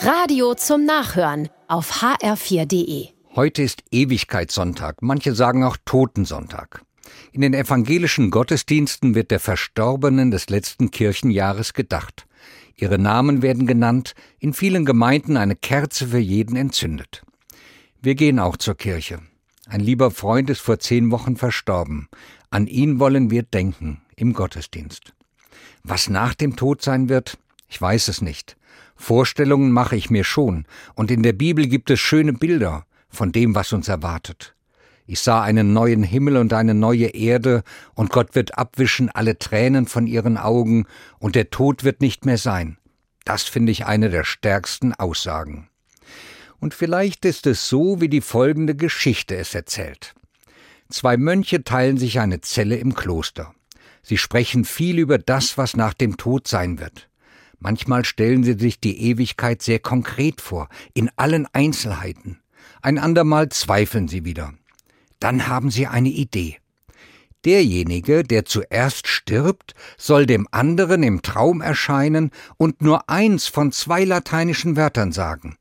Radio zum Nachhören auf hr4.de. Heute ist Ewigkeitssonntag, manche sagen auch Totensonntag. In den evangelischen Gottesdiensten wird der Verstorbenen des letzten Kirchenjahres gedacht. Ihre Namen werden genannt, in vielen Gemeinden eine Kerze für jeden entzündet. Wir gehen auch zur Kirche. Ein lieber Freund ist vor zehn Wochen verstorben. An ihn wollen wir denken im Gottesdienst. Was nach dem Tod sein wird, ich weiß es nicht. Vorstellungen mache ich mir schon, und in der Bibel gibt es schöne Bilder von dem, was uns erwartet. Ich sah einen neuen Himmel und eine neue Erde, und Gott wird abwischen alle Tränen von ihren Augen, und der Tod wird nicht mehr sein. Das finde ich eine der stärksten Aussagen. Und vielleicht ist es so, wie die folgende Geschichte es erzählt. Zwei Mönche teilen sich eine Zelle im Kloster. Sie sprechen viel über das, was nach dem Tod sein wird. Manchmal stellen sie sich die Ewigkeit sehr konkret vor, in allen Einzelheiten. Ein andermal zweifeln sie wieder. Dann haben sie eine Idee. Derjenige, der zuerst stirbt, soll dem anderen im Traum erscheinen und nur eins von zwei lateinischen Wörtern sagen.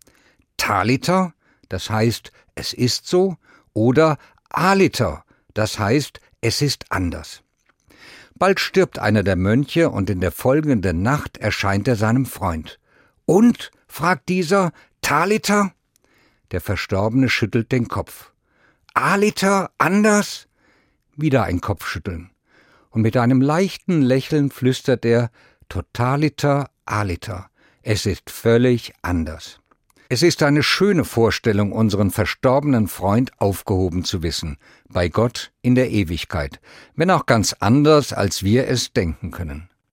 Taliter, das heißt, es ist so, oder aliter, das heißt, es ist anders. Bald stirbt einer der Mönche und in der folgenden Nacht erscheint er seinem Freund. Und? fragt dieser, Talita? Der Verstorbene schüttelt den Kopf. Alita anders? Wieder ein Kopfschütteln. Und mit einem leichten Lächeln flüstert er, Totaliter aliter. Es ist völlig anders. Es ist eine schöne Vorstellung, unseren verstorbenen Freund aufgehoben zu wissen, bei Gott in der Ewigkeit, wenn auch ganz anders, als wir es denken können.